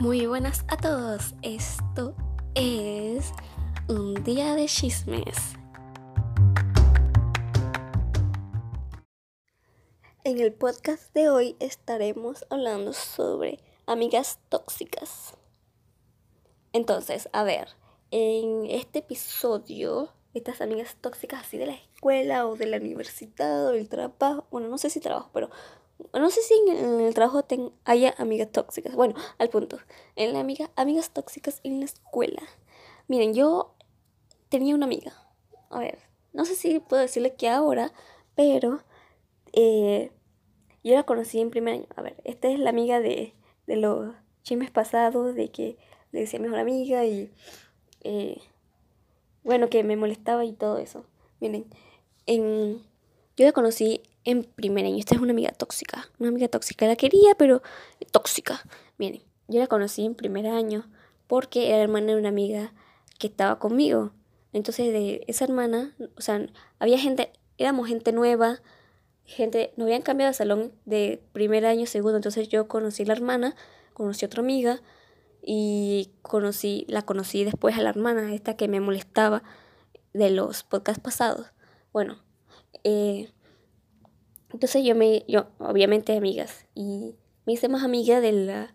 Muy buenas a todos. Esto es un día de chismes. En el podcast de hoy estaremos hablando sobre amigas tóxicas. Entonces, a ver, en este episodio, estas amigas tóxicas así de la escuela o de la universidad o del trabajo, bueno, no sé si trabajo, pero no sé si en el trabajo haya amigas tóxicas. Bueno, al punto. En la amiga, amigas tóxicas en la escuela. Miren, yo tenía una amiga. A ver, no sé si puedo decirle que ahora, pero eh, yo la conocí en primer año. A ver, esta es la amiga de, de los chismes pasados, de que le decía mejor amiga y eh, bueno, que me molestaba y todo eso. Miren, en, yo la conocí en primer año. Esta es una amiga tóxica. Una amiga tóxica. La quería, pero tóxica. Miren, yo la conocí en primer año porque era hermana de una amiga que estaba conmigo. Entonces, de esa hermana, o sea, había gente, éramos gente nueva, gente, nos habían cambiado de salón de primer año, segundo. Entonces, yo conocí a la hermana, conocí a otra amiga y conocí, la conocí después a la hermana, esta que me molestaba de los podcasts pasados. Bueno, eh, entonces yo me, yo, obviamente amigas, y me hice más amiga de la,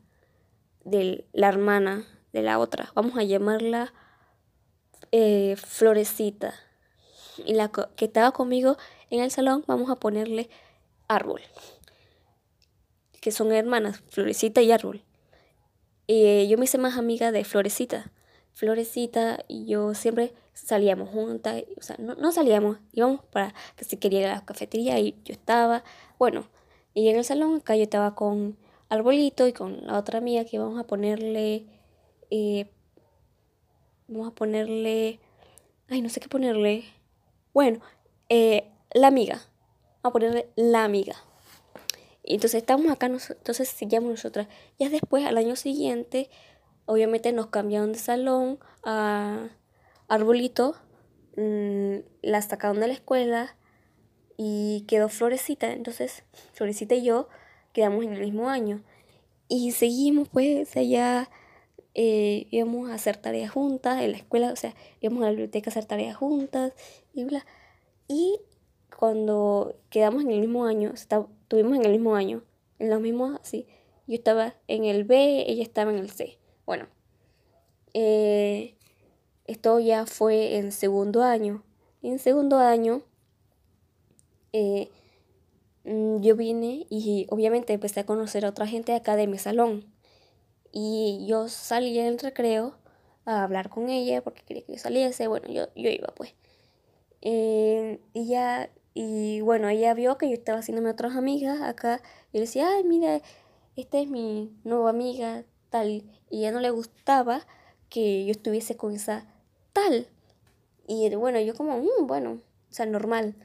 de la hermana de la otra. Vamos a llamarla eh, Florecita. Y la que estaba conmigo en el salón, vamos a ponerle Árbol. Que son hermanas, Florecita y Árbol. Eh, yo me hice más amiga de Florecita. Florecita yo siempre salíamos juntas, o sea, no, no salíamos, íbamos para que se quería ir a la cafetería y yo estaba, bueno, y en el salón acá yo estaba con Arbolito y con la otra amiga que íbamos a ponerle, eh, vamos a ponerle, ay, no sé qué ponerle, bueno, eh, la amiga, vamos a ponerle la amiga. Y entonces estamos acá, entonces seguíamos nosotras. Ya después, al año siguiente, obviamente nos cambiaron de salón a Arbolito, mm, la sacaron de la escuela y quedó Florecita. Entonces, Florecita y yo quedamos en el mismo año. Y seguimos, pues, allá eh, íbamos a hacer tareas juntas en la escuela, o sea, íbamos a la biblioteca a hacer tareas juntas y bla. Y cuando quedamos en el mismo año, estuvimos en el mismo año, en los mismos, así. Yo estaba en el B, ella estaba en el C. Bueno, eh, esto ya fue en segundo año. En segundo año eh, mm, yo vine y obviamente empecé a conocer a otra gente acá de mi salón. Y yo salí en recreo a hablar con ella porque quería que yo saliese. Bueno, yo, yo iba pues. Eh, y ya, y bueno, ella vio que yo estaba haciéndome otras amigas acá. Y le decía, ay, mira, esta es mi nueva amiga, tal. Y ya no le gustaba que yo estuviese con esa tal. Y bueno, yo como, mm, bueno, o sea, normal.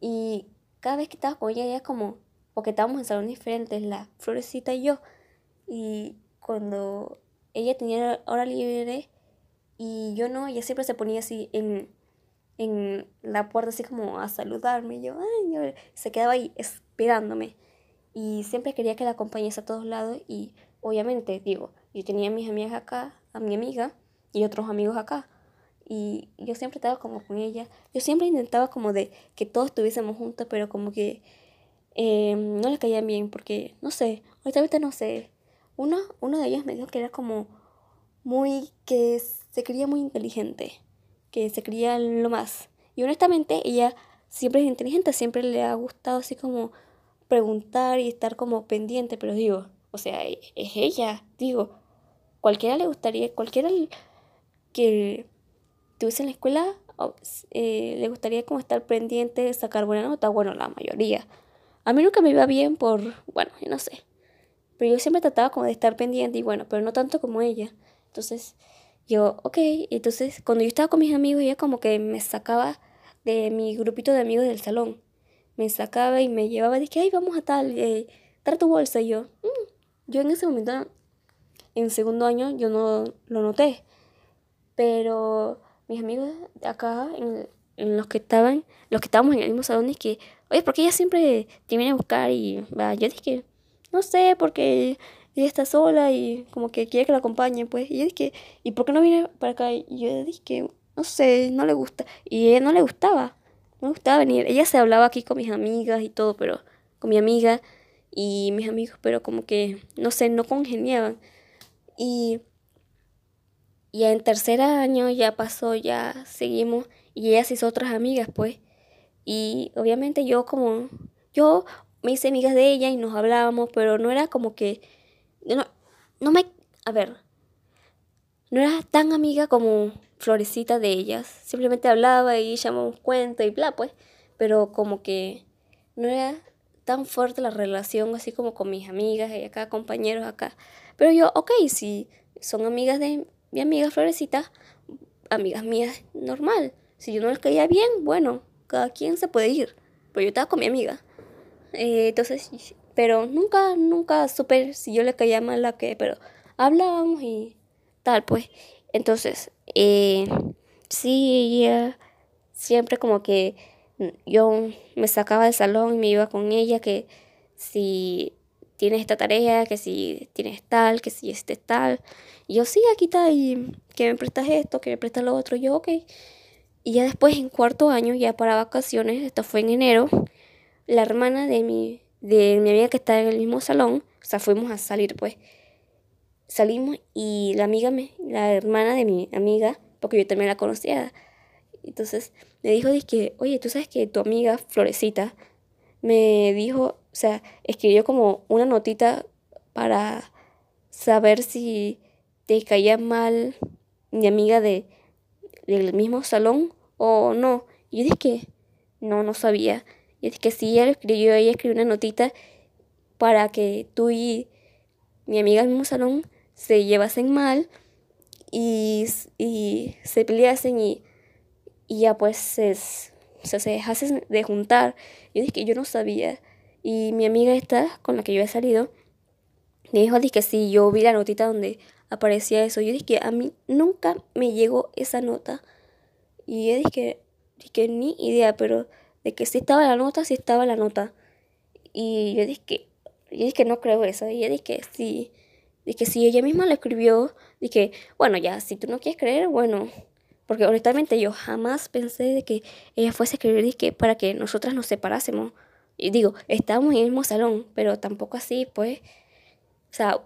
Y cada vez que estaba con ella, ella como, porque estábamos en salones diferentes, la florecita y yo. Y cuando ella tenía hora libre y yo no, ella siempre se ponía así en, en la puerta, así como a saludarme. Y yo, ay, se quedaba ahí esperándome. Y siempre quería que la acompañase a todos lados. Y obviamente, digo, yo tenía a mis amigas acá, a mi amiga y otros amigos acá. Y yo siempre estaba como con ella. Yo siempre intentaba como de que todos estuviésemos juntos, pero como que eh, no les caían bien porque, no sé, ahorita, no sé. Una, una de ellas me dijo que era como muy, que se creía muy inteligente, que se creía lo más. Y honestamente ella siempre es inteligente, siempre le ha gustado así como preguntar y estar como pendiente, pero digo, o sea, es ella, digo, cualquiera le gustaría, cualquiera que estuviese en la escuela, eh, le gustaría como estar pendiente sacar buena nota, bueno, la mayoría. A mí nunca me iba bien por, bueno, no sé. Pero yo siempre trataba como de estar pendiente y bueno, pero no tanto como ella. Entonces, yo, ok, entonces cuando yo estaba con mis amigos, ella como que me sacaba de mi grupito de amigos del salón. Me sacaba y me llevaba, dije, ay, vamos a tal, eh, trae tu bolsa. Y yo, mm". yo en ese momento, en segundo año, yo no lo noté. Pero mis amigos acá, en, los que estaban, los que estábamos en el mismo salón, es que, oye, porque ella siempre te viene a buscar y va, yo dije, no sé, porque ella está sola y como que quiere que la acompañe, pues. Y yo dije, ¿y por qué no viene para acá? Y yo dije, no sé, no le gusta. Y ella no le gustaba, no le gustaba venir. Ella se hablaba aquí con mis amigas y todo, pero con mi amiga y mis amigos, pero como que, no sé, no congeniaban. Y ya en tercer año ya pasó, ya seguimos y ella se hizo otras amigas, pues. Y obviamente yo como, yo me hice amigas de ella y nos hablábamos, pero no era como que, no, no me, a ver, no era tan amiga como Florecita de ellas. Simplemente hablaba y llamamos cuento y bla, pues. Pero como que no era tan fuerte la relación así como con mis amigas y acá, compañeros acá. Pero yo, ok, si son amigas de mi amiga Florecita, amigas mías, normal. Si yo no les caía bien, bueno, cada quien se puede ir. Pero yo estaba con mi amiga. Eh, entonces, pero nunca, nunca supe si yo le caía mal a qué, pero hablábamos y tal, pues. Entonces, eh, sí, ella siempre como que yo me sacaba del salón y me iba con ella, que si tienes esta tarea, que si tienes tal, que si este tal. Y yo, sí, aquí está, y que me prestas esto, que me prestas lo otro. yo, ok. Y ya después, en cuarto año, ya para vacaciones, esto fue en enero, la hermana de mi, de mi amiga que está en el mismo salón, o sea, fuimos a salir, pues. Salimos y la amiga, me, la hermana de mi amiga, porque yo también la conocía, entonces me dijo, que, oye, tú sabes que tu amiga Florecita me dijo, o sea, escribió como una notita para saber si te caía mal mi amiga de, del mismo salón o no. Y yo dije que no, no sabía. Y es que sí, ella escribió, ella escribió una notita para que tú y mi amiga del mismo salón se llevasen mal y, y se peleasen y y ya pues se, se dejasen de juntar. Yo dije que yo no sabía. Y mi amiga esta, con la que yo he salido, me dijo que sí, yo vi la notita donde aparecía eso. Yo dije que a mí nunca me llegó esa nota. Y yo dije, dije ni idea, pero de que sí estaba la nota, sí estaba la nota. Y yo dije que, yo dije que no creo eso. Y yo dije que sí, dije que si ella misma lo escribió, dije, bueno, ya, si tú no quieres creer, bueno, porque honestamente yo jamás pensé de que ella fuese a escribir que para que nosotras nos separásemos. Y digo, estábamos en el mismo salón, pero tampoco así, pues. O sea,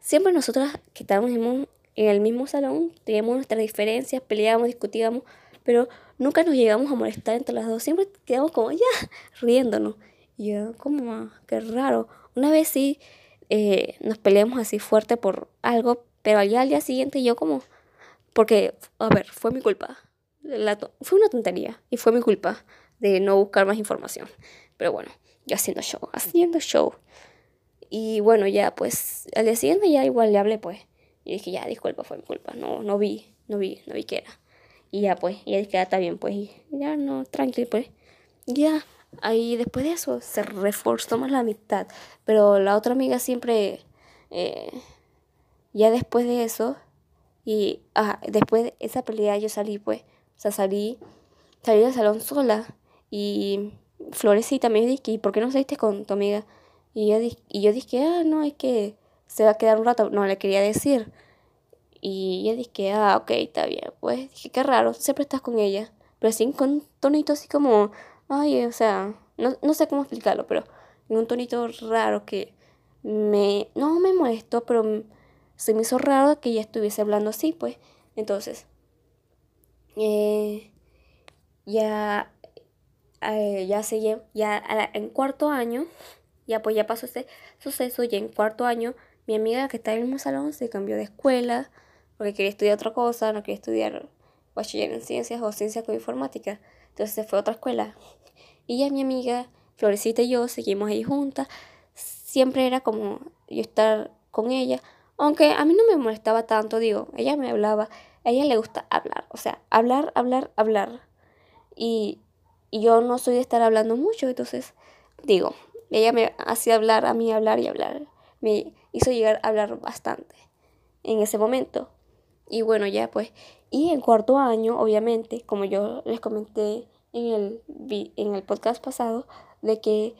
siempre nosotras que estábamos en el mismo salón teníamos nuestras diferencias, peleábamos, discutíamos, pero nunca nos llegamos a molestar entre las dos. Siempre quedamos como ya riéndonos. Y yo, como, qué raro. Una vez sí eh, nos peleamos así fuerte por algo, pero al día siguiente yo como porque, a ver, fue mi culpa. fue una tontería y fue mi culpa de no buscar más información. Pero bueno, yo haciendo show, haciendo show. Y bueno, ya pues al día siguiente ya igual le hablé pues. Y dije, ya, disculpa, fue mi culpa. No, no vi, no vi, no vi qué era. Y ya pues, y ya dije, ya está bien pues. Y ya no, tranquilo pues. ya, ahí después de eso se reforzó más la amistad. Pero la otra amiga siempre, eh, ya después de eso, y después de esa pelea yo salí, pues, o sea, salí, salí del salón sola. Y Florecita me dijo, ¿y por qué no saliste con tu amiga? Y yo, y yo dije, ah, no, es que se va a quedar un rato. No le quería decir. Y yo dije, ah, ok, está bien. Pues dije, qué raro, siempre estás con ella. Pero así con tonito así como, ay, o sea, no, no sé cómo explicarlo, pero en un tonito raro que me, no me molestó, pero se me hizo raro que ella estuviese hablando así, pues. Entonces, eh, ya, eh, ya se ya en cuarto año, ya pues ya pasó ese suceso, ya en cuarto año, mi amiga que está en el mismo salón se cambió de escuela, porque quería estudiar otra cosa, no quería estudiar bachiller en ciencias o ciencias con informática, entonces se fue a otra escuela. Y ya mi ella, Florecita y yo seguimos ahí juntas, siempre era como yo estar con ella, aunque a mí no me molestaba tanto, digo, ella me hablaba, a ella le gusta hablar, o sea, hablar, hablar, hablar. Y, yo no soy de estar hablando mucho, entonces, digo, ella me hacía hablar, a mí hablar y hablar. Me hizo llegar a hablar bastante en ese momento. Y bueno, ya pues, y en cuarto año, obviamente, como yo les comenté en el, en el podcast pasado, de que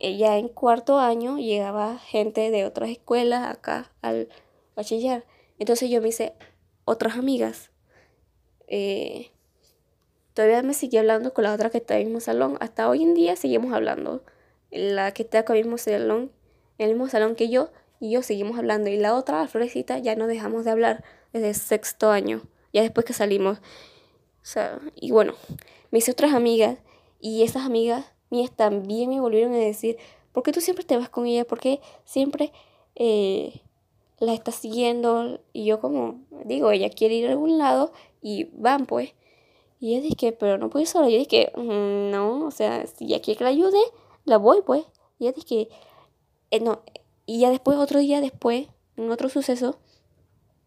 ella en cuarto año llegaba gente de otras escuelas acá al bachiller. Entonces yo me hice otras amigas. Eh, todavía me seguí hablando con la otra que está en el mismo salón. Hasta hoy en día seguimos hablando. La que está con el mismo salón, en el mismo salón que yo, y yo seguimos hablando. Y la otra, la florecita, ya no dejamos de hablar desde sexto año, ya después que salimos. O sea, y bueno, me hice otras amigas y esas amigas mías también me volvieron a decir, ¿por qué tú siempre te vas con ella? ¿Por qué siempre eh, la estás siguiendo? Y yo como, digo, ella quiere ir a algún lado y van pues. Y ella dije, pero no puedo ir sola. Yo dije, mm, no, o sea, si ella quiere que la ayude, la voy pues. Y ella dije, eh, no. Y ya después, otro día después, en otro suceso,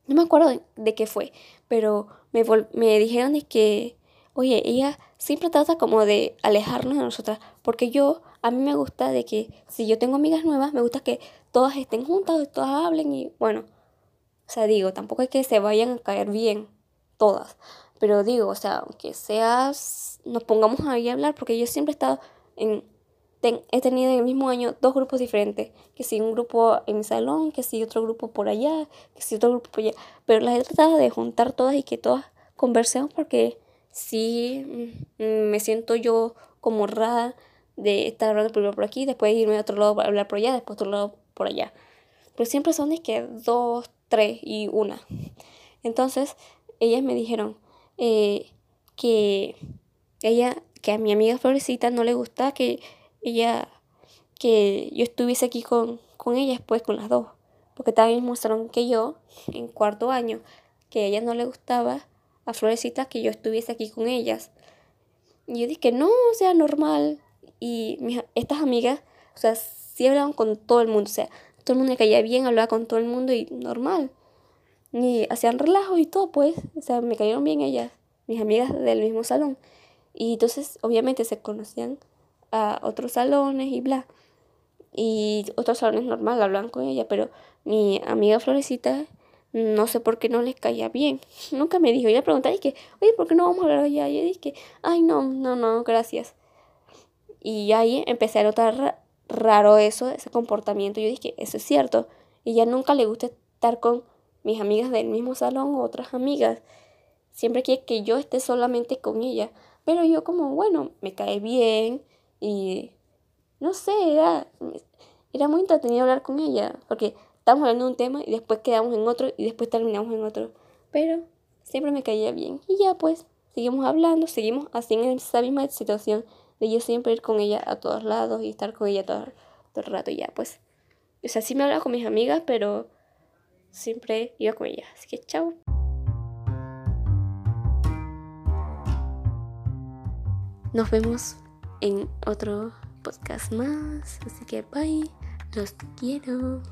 no me acuerdo de, qué fue, pero me, me dijeron que, oye, ella siempre trata como de alejarnos de nosotras, porque yo, a mí me gusta de que si yo tengo amigas nuevas, me gusta que todas estén juntas, todas hablen y bueno, o sea, digo, tampoco es que se vayan a caer bien todas, pero digo, o sea, aunque seas, nos pongamos ahí a hablar, porque yo siempre he estado en he tenido en el mismo año dos grupos diferentes, que si un grupo en mi salón, que si otro grupo por allá, que si otro grupo por allá, pero las he tratado de juntar todas y que todas conversemos porque sí mm, me siento yo como rara de estar hablando primero por aquí, después irme a otro lado para hablar por allá, después otro lado por allá. Pero siempre son de que dos, tres y una. Entonces, ellas me dijeron eh, que ella, que a mi amiga Florecita no le gusta que ella, que yo estuviese aquí con, con ella después con las dos, porque también mostraron que yo, en cuarto año, que a ella no le gustaba a Florecita que yo estuviese aquí con ellas. Y yo dije, no, o sea, normal. Y estas amigas, o sea, sí hablaban con todo el mundo, o sea, todo el mundo me caía bien, hablaba con todo el mundo y normal. Y hacían relajo y todo, pues, o sea, me cayeron bien ellas, mis amigas del mismo salón. Y entonces, obviamente, se conocían a otros salones y bla. Y otros salones normal hablan con ella, pero mi amiga Florecita no sé por qué no les caía bien. Nunca me dijo. Ella preguntaba y que, oye, ¿por qué no vamos a hablar allá? Y yo dije, ay, no, no, no, gracias. Y ahí empecé a notar raro eso, ese comportamiento. Yo dije, eso es cierto. Y ya nunca le gusta estar con mis amigas del mismo salón o otras amigas. Siempre quiere que yo esté solamente con ella. Pero yo como, bueno, me cae bien, y no sé, era, era muy entretenido hablar con ella, porque estábamos hablando de un tema y después quedamos en otro y después terminamos en otro. Pero siempre me caía bien. Y ya pues, seguimos hablando, seguimos así en esa misma situación de yo siempre ir con ella a todos lados y estar con ella todo, todo el rato y ya pues. O sea, sí me hablaba con mis amigas, pero siempre iba con ella. Así que chao. Nos vemos en otro podcast más. Así que bye. Los quiero.